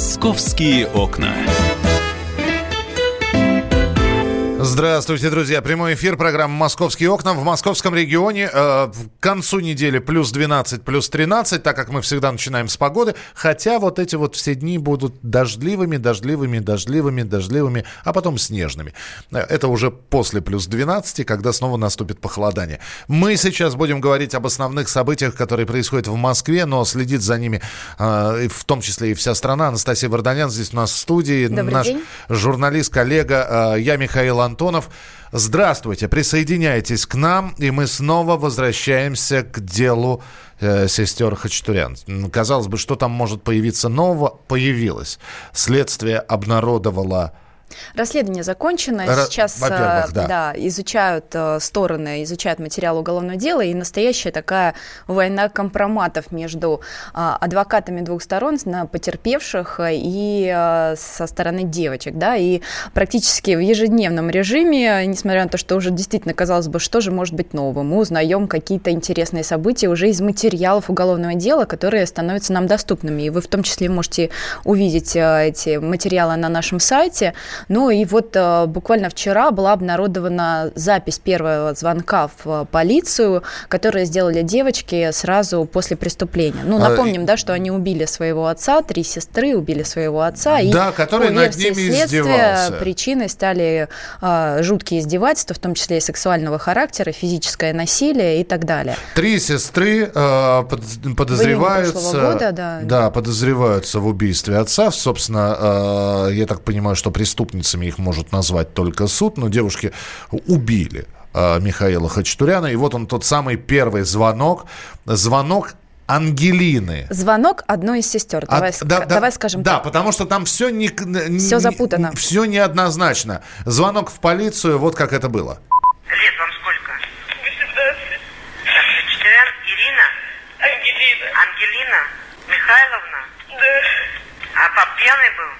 «Московские окна». Здравствуйте, друзья. Прямой эфир программы «Московские окна». В московском регионе э, к концу недели плюс 12, плюс 13, так как мы всегда начинаем с погоды. Хотя вот эти вот все дни будут дождливыми, дождливыми, дождливыми, дождливыми, а потом снежными. Э, это уже после плюс 12, когда снова наступит похолодание. Мы сейчас будем говорить об основных событиях, которые происходят в Москве, но следит за ними э, в том числе и вся страна. Анастасия Варданян здесь у нас в студии. Добрый наш день. журналист, коллега. э, я Михаил Антонов. Здравствуйте, присоединяйтесь к нам, и мы снова возвращаемся к делу э, сестер Хачатурян. Казалось бы, что там может появиться нового? Появилось. Следствие обнародовало... Расследование закончено. Ра- Сейчас э, да. изучают э, стороны, изучают материал уголовного дела, и настоящая такая война компроматов между э, адвокатами двух сторон, на потерпевших и со стороны девочек. Да? И практически в ежедневном режиме, несмотря на то, что уже действительно казалось бы, что же может быть нового, мы узнаем какие-то интересные события уже из материалов уголовного дела, которые становятся нам доступными. И вы в том числе можете увидеть эти материалы на нашем сайте. Ну и вот э, буквально вчера была обнародована запись первого звонка в э, полицию, которые сделали девочки сразу после преступления. Ну, А, напомним, да, что они убили своего отца, три сестры убили своего отца. и Да, который над ними следствия. Причиной стали э, жуткие издевательства, в том числе и сексуального характера, физическое насилие и так далее. Три сестры э, под- подозреваются... года, да. Да, подозреваются в убийстве отца. Собственно, э, я так понимаю, что преступницами их может назвать только суд, но девушки убили э, Михаила Хачатуряна. И вот он тот самый первый звонок. Звонок Ангелины. Звонок одной из сестер. А, Давай, да, ска- да, давай скажем Да, так. потому что там все не, Всё запутано. Все неоднозначно. Звонок в полицию, вот как это было. Лет вам сколько? 18. Так, Хачатурян Ирина? Ангелина. Ангелина? Михайловна? Да. А пап пьяный был?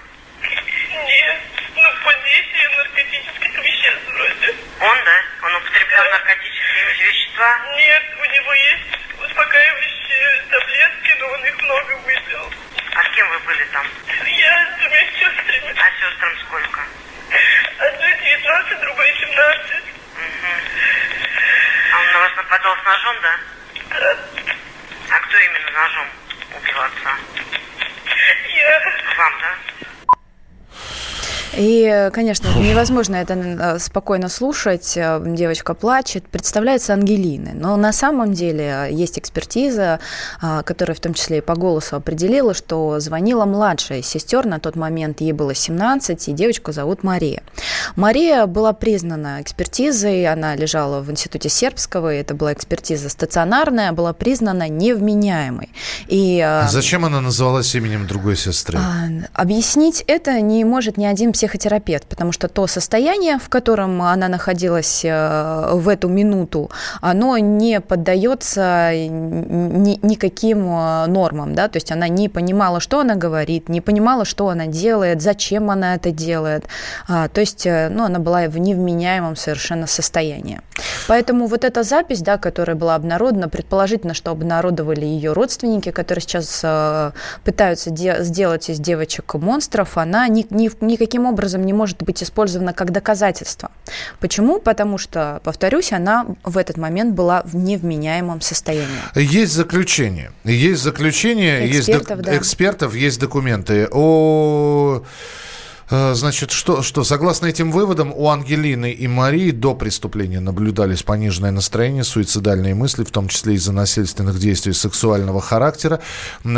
Нет. Ну, под действием наркотических веществ вроде. Он, да? Он употреблял наркотические вещества? Нет, у него есть успокаивающие таблетки, но он их много выпил. А с кем вы были там? Я с двумя сестрами. А сестрам сколько? Одной 19, другой 17. А он на вас нападал с ножом, да? Да. А кто именно ножом убил отца? Я... Вам, да? И, э, конечно, невозможно это э, спокойно слушать. Э, Девочка плачет, представляется Ангелиной. Но на самом деле есть экспертиза, которая в том числе и по голосу определила, что звонила младшая сестер. На тот момент ей было 17, и девочку зовут Мария. Мария была признана экспертизой, она лежала в институте сербского, и это была экспертиза стационарная, была признана невменяемой. И, Зачем она называлась именем другой сестры? а, Объяснить это не может ни один психотерапевт, потому что то состояние, в котором она находилась э, в эту минуту, оно не поддается ни- никаким э, нормам, да, то есть она не понимала, что она говорит, не понимала, что она делает, зачем она это делает, А, то есть, э, ну, она была в невменяемом совершенно состоянии. Поэтому вот эта запись, да, которая была обнародована, предположительно, что обнародовали ее родственники, которые сейчас пытаются де- сделать из девочек монстров, она ни- ни- никаким образом не может быть использована как доказательство. Почему? Потому что, повторюсь, она в этот момент была в невменяемом состоянии. Есть заключение. Есть заключение, есть док- Экспертов, да. экспертов, есть документы. О, Значит, что, что, согласно этим выводам, у Ангелины и Марии до преступления наблюдались пониженное настроение, суицидальные мысли, в том числе из-за насильственных действий сексуального характера.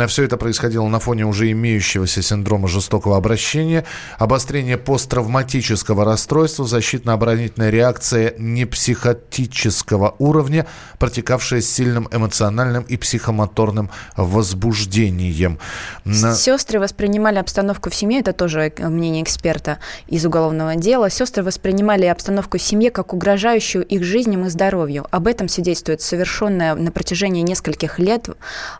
Все это происходило на фоне уже имеющегося синдрома жестокого обращения, обострение посттравматического расстройства, защитно-оборонительная реакция непсихотического уровня, протекавшая с сильным эмоциональным и психомоторным возбуждением. Сестры воспринимали обстановку в семье, это тоже э, мнение эксперта из уголовного дела. Сестры воспринимали обстановку в семье как угрожающую их жизням и здоровью. Об этом свидетельствует совершенное на протяжении нескольких лет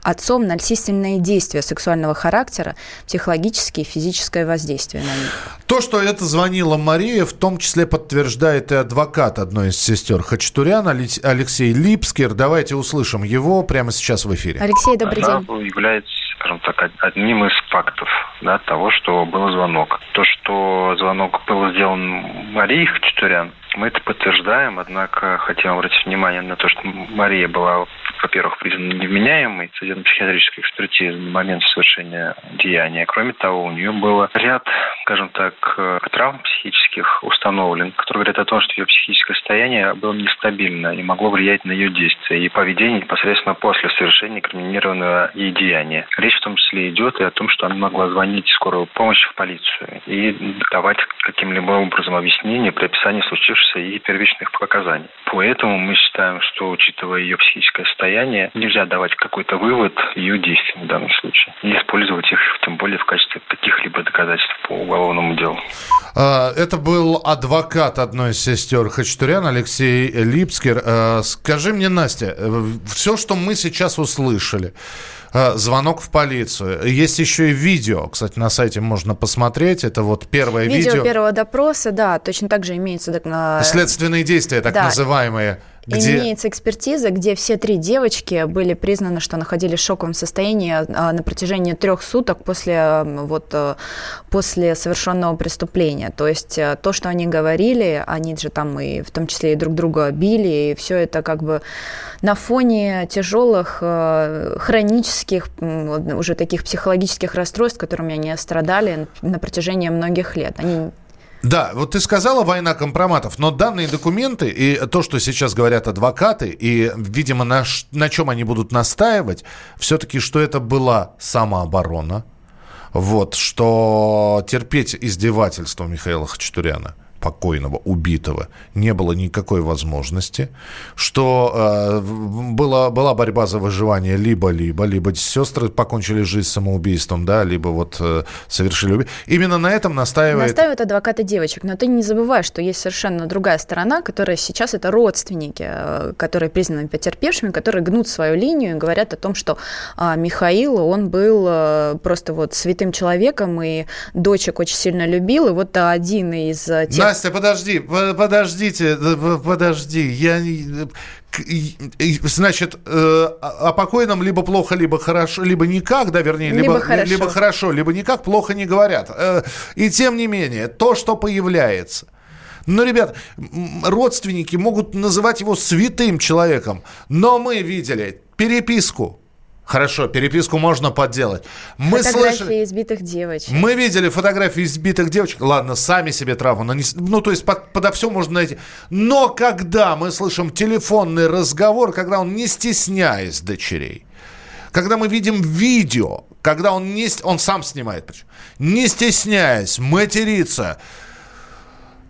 отцом насильственные действия сексуального характера, психологические и физическое воздействие на них. То, что это звонила Мария, в том числе подтверждает и адвокат одной из сестер Хачатурян, Алекс- Алексей Липскер. Давайте услышим его прямо сейчас в эфире. Алексей, добрый Она день. является скажем так, одним из фактов да, того, что был звонок. То, что звонок был сделан Марии Хачатурян, мы это подтверждаем, однако хотим обратить внимание на то, что Мария была, во-первых, признана невменяемой судебно-психиатрической экспертизы на момент совершения деяния. Кроме того, у нее был ряд, скажем так, травм психических установлен, которые говорят о том, что ее психическое состояние было нестабильно и могло влиять на ее действия и поведение непосредственно после совершения криминированного ей деяния. Речь в том числе идет и о том, что она могла звонить в скорую помощь в полицию и давать каким-либо образом объяснение при описании случившегося и первичных показаний. Поэтому мы считаем, что, учитывая ее психическое состояние, нельзя давать какой-то вывод ее действиям в данном случае и использовать их, тем более в качестве каких-либо доказательств по уголовному делу. А, это был адвокат одной из сестер Хачатурян, Алексей Липскер. А, скажи мне, Настя, э, все, что мы сейчас услышали, а, звонок в полицию. Есть еще и видео, кстати, на сайте можно посмотреть. Это вот первое видео. Видео первого допроса, да, точно так же имеется. Следственные действия, так да. называемые. Где... Имеется экспертиза, где все три девочки были признаны, что находились в шоковом состоянии а, на протяжении трех суток после, вот, э, после совершенного преступления. То есть э, то, что они говорили, они же там и в том числе и друг друга били, и все это как бы на фоне тяжелых э, хронических, уже таких психологических расстройств, которыми они страдали на протяжении многих лет. Они да, вот ты сказала война компроматов, но данные документы и то, что сейчас говорят адвокаты, и, видимо, на, на чем они будут настаивать, все-таки, что это была самооборона, вот, что терпеть издевательство Михаила Хачатуряна покойного, убитого, не было никакой возможности, что э, была, была борьба за выживание либо-либо, либо сестры покончили жизнь самоубийством, да, либо вот э, совершили убийство. Именно на этом настаивает... Настаивают адвокаты девочек, но ты не забывай, что есть совершенно другая сторона, которая сейчас это родственники, э, которые признаны потерпевшими, которые гнут свою линию и говорят о том, что э, Михаил, он был э, просто вот святым человеком и дочек очень сильно любил, и вот один из тех... Настя, подожди, подождите, подожди. Я Значит, э, о покойном либо плохо, либо хорошо, либо никак, да, вернее, либо, либо, хорошо. либо хорошо, либо никак, плохо не говорят. Э, и тем не менее, то, что появляется, ну, ребят, родственники могут называть его святым человеком, но мы видели переписку Хорошо, переписку можно подделать. Мы фотографии слышали... избитых девочек. Мы видели фотографии избитых девочек. Ладно, сами себе травму нанесли. Ну, то есть под, подо все можно найти. Но когда мы слышим телефонный разговор, когда он не стесняясь дочерей, когда мы видим видео, когда он, не, он сам снимает, не стесняясь, матерится,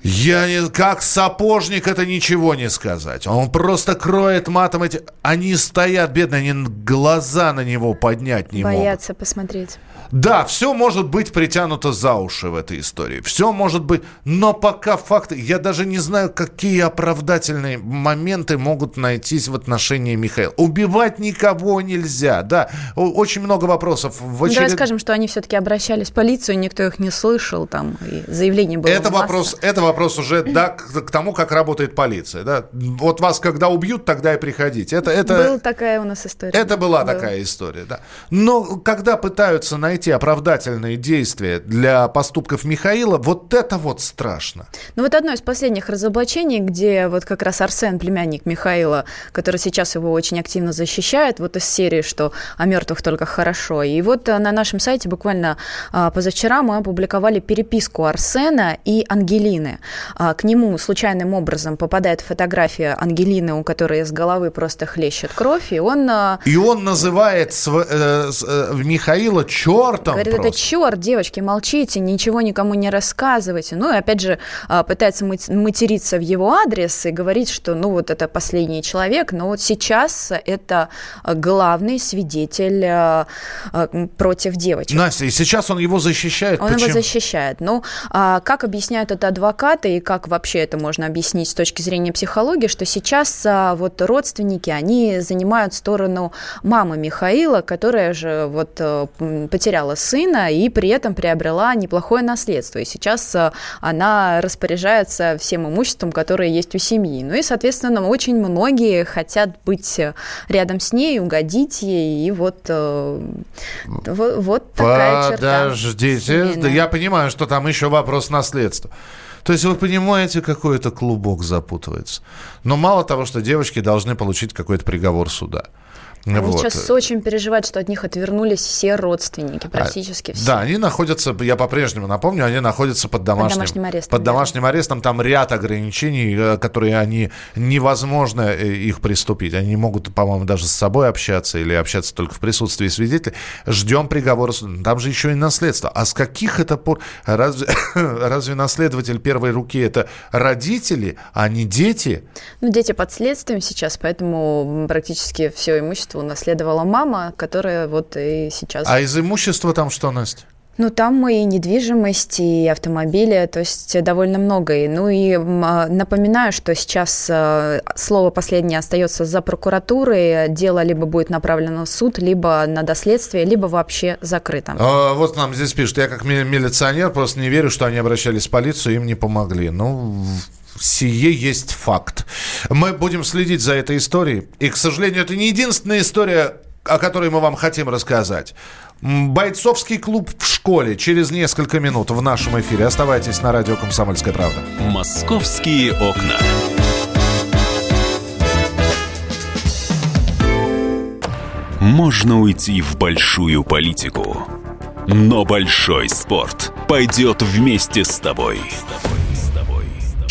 я не, как сапожник это ничего не сказать. Он просто кроет матом эти... Они стоят, бедные, они глаза на него поднять не Боятся могут. Боятся посмотреть. Да, все может быть притянуто за уши в этой истории. Все может быть. Но пока факты... Я даже не знаю, какие оправдательные моменты могут найтись в отношении Михаила. Убивать никого нельзя. Да, очень много вопросов. В очеред... Давай скажем, что они все-таки обращались в полицию, никто их не слышал, там, и заявление было это вопрос, это вопрос уже да, к, к тому, как работает полиция. Да? Вот вас когда убьют, тогда и приходите. Это, это... Была такая у нас история. Это была Был. такая история, да. Но когда пытаются найти найти оправдательные действия для поступков Михаила, вот это вот страшно. Ну вот одно из последних разоблачений, где вот как раз Арсен, племянник Михаила, который сейчас его очень активно защищает, вот из серии, что о мертвых только хорошо. И вот э, на нашем сайте буквально а, позавчера мы опубликовали переписку Арсена и Ангелины. А, к нему случайным образом попадает фотография Ангелины, у которой из головы просто хлещет кровь, и он... А, и он называет св- э, э, Михаила черт чертом Говорит, просто. это черт, девочки, молчите, ничего никому не рассказывайте. Ну и опять же а, пытается материться в его адрес и говорить, что ну вот это последний человек, но вот сейчас это главный свидетель против девочек. Настя, и сейчас он его защищает. Он Почему? его защищает. Ну, как объясняет этот адвокат, адвокаты, и как вообще это можно объяснить с точки зрения психологии, что сейчас а, вот родственники, они занимают сторону мамы Михаила, которая же вот э, потеряла сына и при этом приобрела неплохое наследство. И сейчас а, она распоряжается всем имуществом, которое есть у семьи. Ну и, соответственно, очень многие хотят быть рядом с ней, угодить ей, и вот, э, вот, вот такая черта. Подождите, я понимаю, что там еще вопрос наследства. То есть вы понимаете, какой это клубок запутывается. Но мало того, что девочки должны получить какой-то приговор суда – они вот. сейчас очень переживают, что от них отвернулись все родственники, практически а, все. Да, они находятся, я по-прежнему напомню, они находятся под домашним, под домашним арестом. Под домашним арестом там ряд ограничений, э, которые они невозможно э, их приступить. Они не могут, по-моему, даже с собой общаться или общаться только в присутствии свидетелей. Ждем приговора Там же еще и наследство. А с каких это пор... Разве, разве наследователь первой руки это родители, а не дети? Ну, дети под следствием сейчас, поэтому практически все имущество имущество унаследовала мама, которая вот и сейчас... А из имущества там что, Настя? Ну, там и недвижимость, и автомобили, то есть довольно много. И, ну и а, напоминаю, что сейчас а, слово последнее остается за прокуратурой. Дело либо будет направлено в суд, либо на доследствие, либо вообще закрыто. А, вот нам здесь пишут, я как милиционер просто не верю, что они обращались в полицию, им не помогли. Ну, сие есть факт. Мы будем следить за этой историей. И, к сожалению, это не единственная история, о которой мы вам хотим рассказать. Бойцовский клуб в школе через несколько минут в нашем эфире. Оставайтесь на радио «Комсомольская правда». «Московские окна». Можно уйти в большую политику, но большой спорт пойдет вместе с тобой.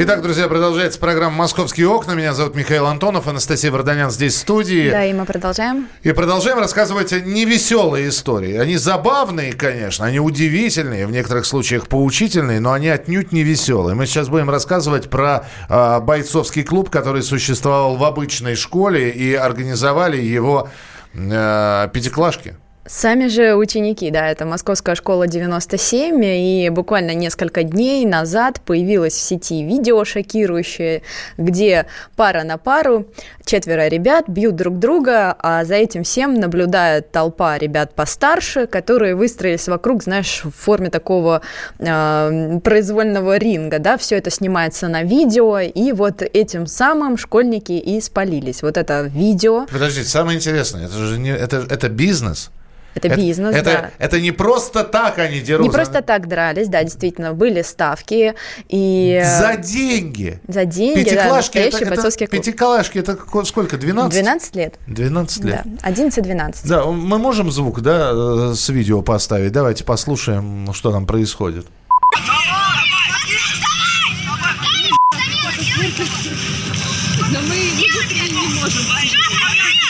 Итак, друзья, продолжается программа «Московские окна». Меня зовут Михаил Антонов, Анастасия Варданян здесь в студии. Да, и мы продолжаем. И продолжаем рассказывать невеселые истории. Они забавные, конечно, они удивительные, в некоторых случаях поучительные, но они отнюдь не веселые. Мы сейчас будем рассказывать про э, бойцовский клуб, который существовал в обычной школе, и организовали его э, пятиклашки. Сами же ученики, да, это Московская школа 97, и буквально несколько дней назад появилось в сети видео шокирующее, где пара на пару, четверо ребят бьют друг друга, а за этим всем наблюдает толпа ребят постарше, которые выстроились вокруг, знаешь, в форме такого э, произвольного ринга, да, все это снимается на видео, и вот этим самым школьники и спалились. Вот это видео. Подождите, самое интересное, это же не, это, это бизнес. Это, бизнес, это, да. Это не просто так они дерутся. Не просто так дрались, да, действительно, были ставки. И... За деньги. За деньги, Пятиклашки, да, это, это, клуб. Пятиклашки, это сколько, 12? 12 лет. 12 лет. Да, 11-12. Да, мы можем звук, да, э, с видео поставить? Давайте послушаем, что там происходит. Но мы не можем.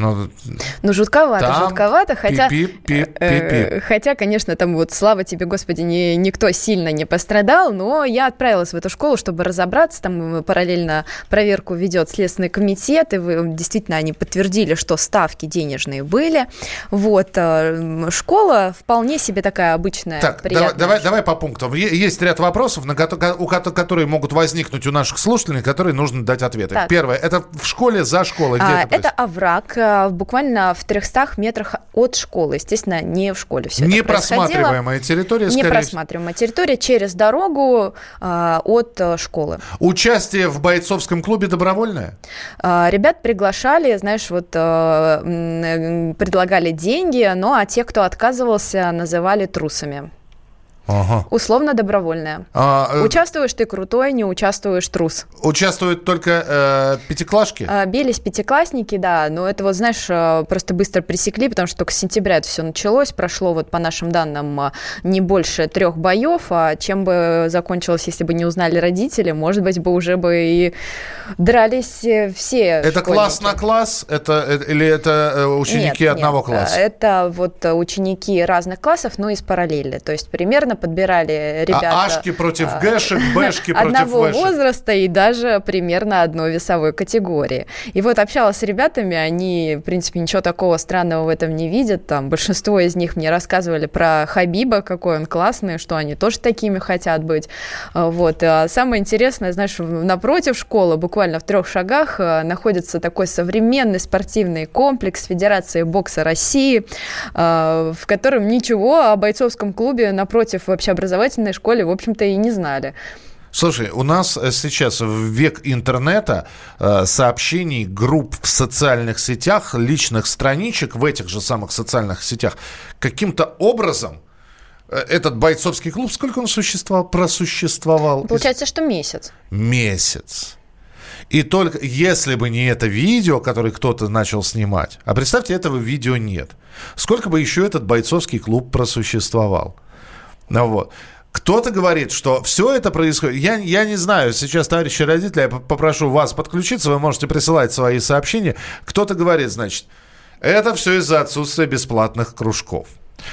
Ну, ну жутковато, там жутковато, хотя, пип, пип, пип, э, хотя, конечно, там вот, слава тебе, Господи, не, никто сильно не пострадал, но я отправилась в эту школу, чтобы разобраться, там параллельно проверку ведет Следственный комитет, и вы, действительно они подтвердили, что ставки денежные были, вот, э, школа вполне себе такая обычная, Так, давай, давай, давай по пунктам. Есть ряд вопросов, на у которые могут возникнуть у наших слушателей, которые нужно дать ответы. Так. Первое, это в школе, за школой, где а, это Это овраг, э, буквально в 300 метрах от школы. Естественно, не в школе все Не просматриваемая территория, Не просматриваемая территория через дорогу э, от э, школы. Участие в бойцовском клубе добровольное? Э, ребят приглашали, знаешь, вот э, предлагали деньги, но а те, кто отказывался, называли трусами. Ага. Условно добровольная. А, э, Участвуешь ты крутой, не участвуешь трус. участвуют только э, пятиклашки? А, Бились пятиклассники, да, но это вот, знаешь, э, просто быстро пресекли, потому что только с сентября это все началось, прошло вот по нашим данным а, не больше трех боев, а чем бы закончилось, если бы не узнали родители, может быть, бы уже бы и дрались э, все Это класс школьники. на класс? Это, э, или это э, ученики Нет, одного нет, класса? Это вот э, ученики разных классов, но из параллели. То есть примерно подбирали ребята... а Ашки против а, Гэшек, Бэшки против одного Вэшек. возраста и даже примерно одной весовой категории. И вот общалась с ребятами, они, в принципе, ничего такого странного в этом не видят. Там большинство из них мне рассказывали про Хабиба, какой он классный, что они тоже такими хотят быть. А, Вот. А самое интересное, знаешь, напротив школы, буквально в трех шагах, а, находится такой современный спортивный комплекс Федерации бокса России, а, в котором ничего о бойцовском клубе напротив в общеобразовательной школе, в общем-то, и не знали. Слушай, у нас э, сейчас в век интернета э, сообщений, групп в социальных сетях, личных страничек в этих же самых социальных сетях каким-то образом э, этот бойцовский клуб, сколько он существовал, просуществовал? Получается, что месяц. месяц. И только если бы не это видео, которое кто-то начал снимать, а представьте, этого видео нет. Сколько бы еще этот бойцовский клуб просуществовал? Ну вот. Кто-то говорит, что все это происходит. Я, я не знаю, сейчас, товарищи родители, я попрошу вас подключиться, вы можете присылать свои сообщения. Кто-то говорит, значит, это все из-за отсутствия бесплатных кружков.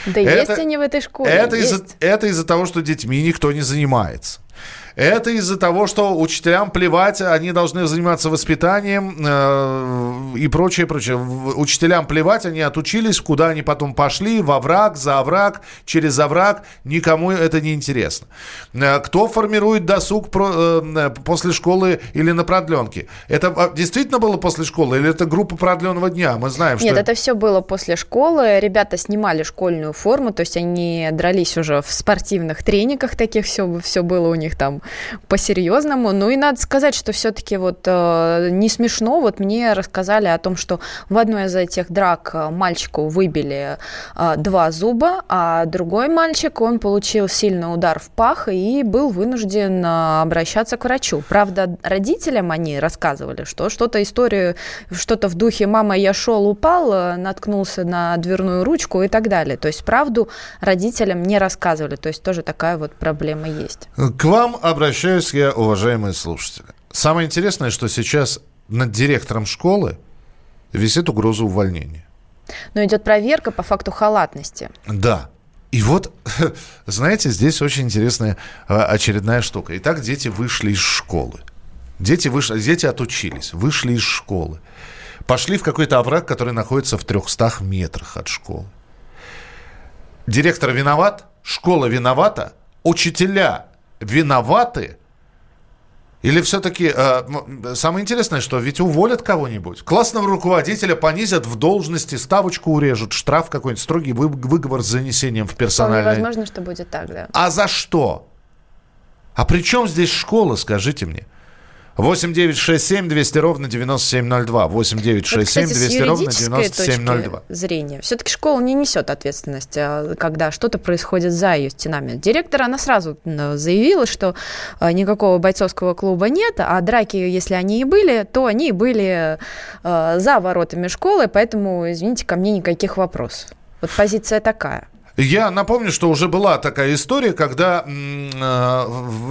Да Это- есть они в этой школе. Это есть. из-за, это из-за того, что детьми никто не занимается. Это из-за того, что учителям плевать, они должны заниматься воспитанием э, и прочее, прочее. Учителям плевать, они отучились, куда они потом пошли, во враг, за овраг, через овраг, никому это не интересно. Э, Кто формирует досуг про- э, после школы или на продленке? Это а, действительно было после школы или это группа продленного дня? Мы знаем, что... Нет, это все было после школы. Ребята снимали школьную форму, то есть они дрались уже в спортивных трениках таких, все, все было у них там по-серьезному. Ну и надо сказать, что все-таки вот э, не смешно. Вот мне рассказали о том, что в одной из этих драк э, мальчику выбили э, два зуба, а другой мальчик, он получил сильный удар в пах и был вынужден э, обращаться к врачу. Правда, родителям они рассказывали, что что-то историю, что-то в духе «мама, я шел, упал, э, наткнулся на дверную ручку» и так далее. То есть правду родителям не рассказывали. То есть тоже такая вот проблема есть. К вам обращаюсь я, уважаемые слушатели. Самое интересное, что сейчас над директором школы висит угроза увольнения. Но идет проверка по факту халатности. Да. И вот, знаете, здесь очень интересная э, очередная штука. Итак, дети вышли из школы. Дети, вышли, дети отучились, вышли из школы. Пошли в какой-то овраг, который находится в 300 метрах от школы. Директор виноват, школа виновата, учителя виноваты. Или все-таки э, самое интересное, что ведь уволят кого-нибудь. Классного руководителя понизят в должности, ставочку урежут, штраф какой-нибудь, строгий вы- выговор с занесением в персональное. возможно, что будет так, да. А за что? А при чем здесь школа, скажите мне? 8 9 6 7 200 ровно 9702. 8 9 Вот, 6 7 кстати, с 200 ровно юридической 9702. точки зрения, все-таки школа не несет ответственности, а, когда что-то происходит за ее стенами. Директор, она сразу заявила, что а, никакого бойцовского клуба нет, а драки, если они и были, то они были а, за воротами школы, поэтому, извините, ко мне никаких вопросов. Вот позиция такая. Я напомню, что уже была такая история, когда э,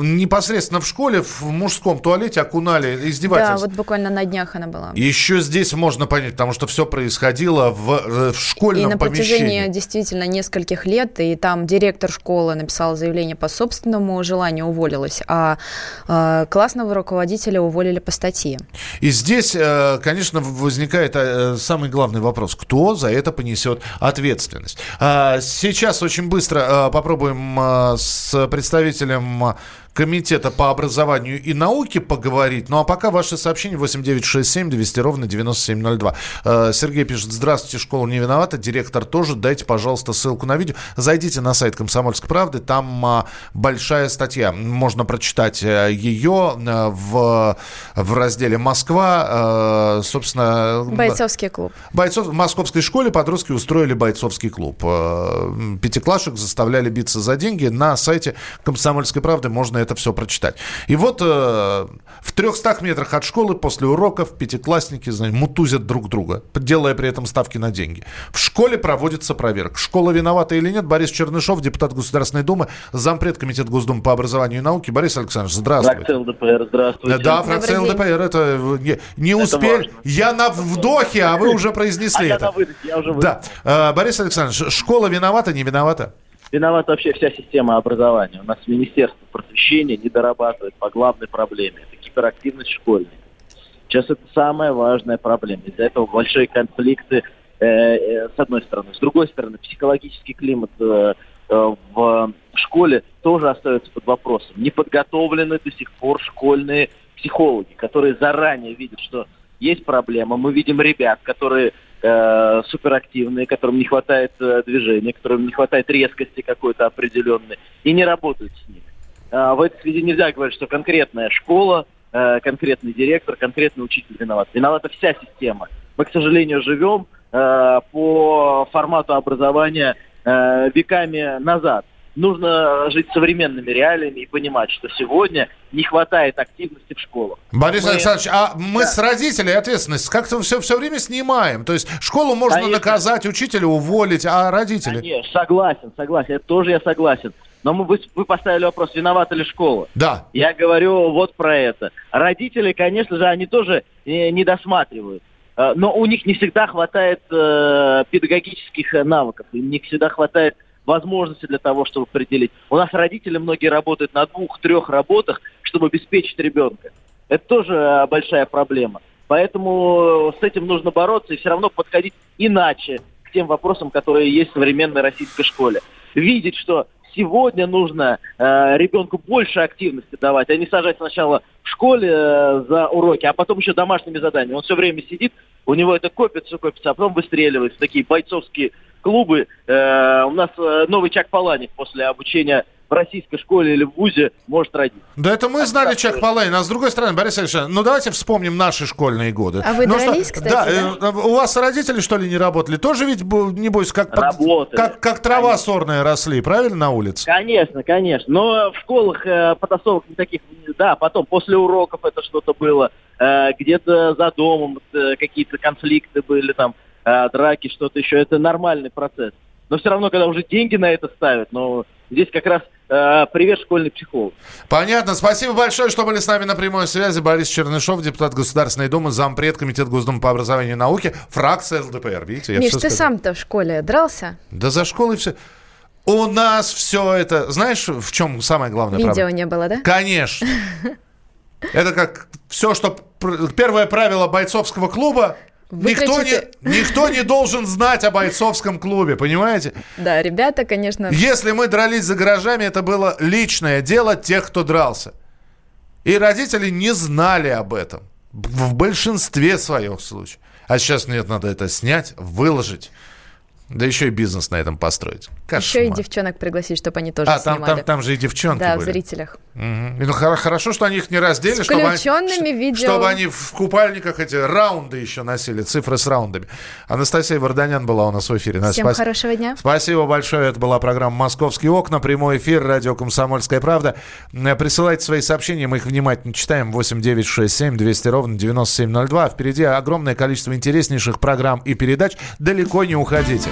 непосредственно в школе в мужском туалете окунали Да, издевательство. вот буквально на днях она была. Еще здесь можно понять, потому что все происходило в, э, в школьном И на протяжении действительно нескольких лет, и там директор школы написал заявление по собственному желанию, уволилась, а э, классного руководителя уволили по статье. И здесь, э, конечно, возникает э, самый главный вопрос. Кто за это понесет ответственность? А, Сейчас очень быстро э, попробуем э, с представителем комитета по образованию и науке поговорить. Ну а пока ваши сообщения 8967 200 ровно 9702. Э, Сергей пишет, здравствуйте, школа не виновата, директор тоже, дайте, пожалуйста, ссылку на видео. Зайдите на сайт Комсомольской правды, там а, большая статья, можно прочитать э, ее э, в, в разделе «Москва», собственно... Бойцовский клуб. Бойцов, в московской школе подростки устроили бойцовский клуб. Пятиклашек заставляли биться за деньги. На сайте «Комсомольской правды» можно это все прочитать. И вот э, в 300 метрах от школы после уроков пятиклассники знаете, мутузят друг друга, делая при этом ставки на деньги. В школе проводится проверка. Школа виновата или нет? Борис Чернышов, депутат Государственной Думы, зампред Комитета Госдумы по образованию и науке. Борис Александрович, здравствуйте. Фракция ЛДПР, здравствуйте. Да, фракция ЛДПР, это не, не это успели. Важно. Я на вдохе, а вы уже произнесли а это. Я, на выдохе, я уже. Да. Э, Борис Александрович, школа виновата, не виновата? Виновата вообще вся система образования. У нас Министерство просвещения не дорабатывает по главной проблеме. Это гиперактивность школьников. Сейчас это самая важная проблема. Из-за этого большие конфликты э, э, с одной стороны. С другой стороны, психологический климат э, э, в школе тоже остается под вопросом. Не подготовлены до сих пор школьные психологи, которые заранее видят, что есть проблема. Мы видим ребят, которые э, суперактивные, которым не хватает э, движения, которым не хватает резкости какой-то определенной, и не работают с ними. Э, в этой связи нельзя говорить, что конкретная школа, э, конкретный директор, конкретный учитель виноват. Виновата вся система. Мы, к сожалению, живем э, по формату образования э, веками назад нужно жить современными реалиями и понимать, что сегодня не хватает активности в школах. Борис мы... Александрович, а мы да. с родителей ответственность как-то все, все время снимаем. То есть школу можно Конечно. наказать, учителя уволить, а родители? Конечно, согласен, согласен. Это тоже я согласен. Но мы, вы, вы поставили вопрос, виновата ли школа? Да. Я говорю вот про это. Родители, конечно же, они тоже не, не досматривают. Э, но у них не всегда хватает э, педагогических навыков, им не всегда хватает возможности для того, чтобы определить. У нас родители многие работают на двух-трех работах, чтобы обеспечить ребенка. Это тоже э, большая проблема. Поэтому с этим нужно бороться и все равно подходить иначе к тем вопросам, которые есть в современной российской школе. Видеть, что сегодня нужно э, ребенку больше активности давать, а не сажать сначала в школе э, за уроки, а потом еще домашними заданиями. Он все время сидит, у него это копится, копится, а потом выстреливается. Такие бойцовские клубы. Э, у нас э, новый Чак Паланик после обучения в российской школе или в ВУЗе может родиться. Да это мы знали Чак Паланин, а с другой стороны, Борис Александрович, ну давайте вспомним наши школьные годы. А вы ну, дрались, что, кстати, да? да? Э, у вас родители, что ли, не работали? Тоже ведь, небось, как, под, как, как трава конечно. сорная росли, правильно, на улице? Конечно, конечно. Но в школах э, потасовок таких, да, потом, после уроков это что-то было, э, где-то за домом э, какие-то конфликты были там, э, драки, что-то еще. Это нормальный процесс. Но все равно, когда уже деньги на это ставят, но здесь как раз э, привет, школьный психолог. Понятно. Спасибо большое, что были с нами на прямой связи. Борис Чернышов, депутат Государственной Думы, зампред Комитет Госдумы по образованию и науке, фракция ЛДПР. Видите, я Миш, ты сам-то в школе дрался? Да за школой все... У нас все это... Знаешь, в чем самое главное? Видео правда? не было, да? Конечно. Это как все, что... Первое правило бойцовского клуба Никто не, никто не должен знать о бойцовском клубе, понимаете? Да, ребята, конечно... Если мы дрались за гаражами, это было личное дело тех, кто дрался. И родители не знали об этом. В большинстве своих случаев. А сейчас нет, надо это снять, выложить. Да еще и бизнес на этом построить. Кошмар. Еще и девчонок пригласить, чтобы они тоже а, там, снимали. Там, там же и девчонки Да, были. в зрителях. Угу. Ну, хорошо, что они их не раздели. С включенными чтобы они, видео. Чтобы они в купальниках эти раунды еще носили, цифры с раундами. Анастасия Варданян была у нас в эфире. Всем спас... хорошего дня. Спасибо большое. Это была программа «Московские окна». Прямой эфир. Радио «Комсомольская правда». Э, присылайте свои сообщения. Мы их внимательно читаем. 8 9 6 7 200 ровно 9702. Впереди огромное количество интереснейших программ и передач. Далеко не уходите.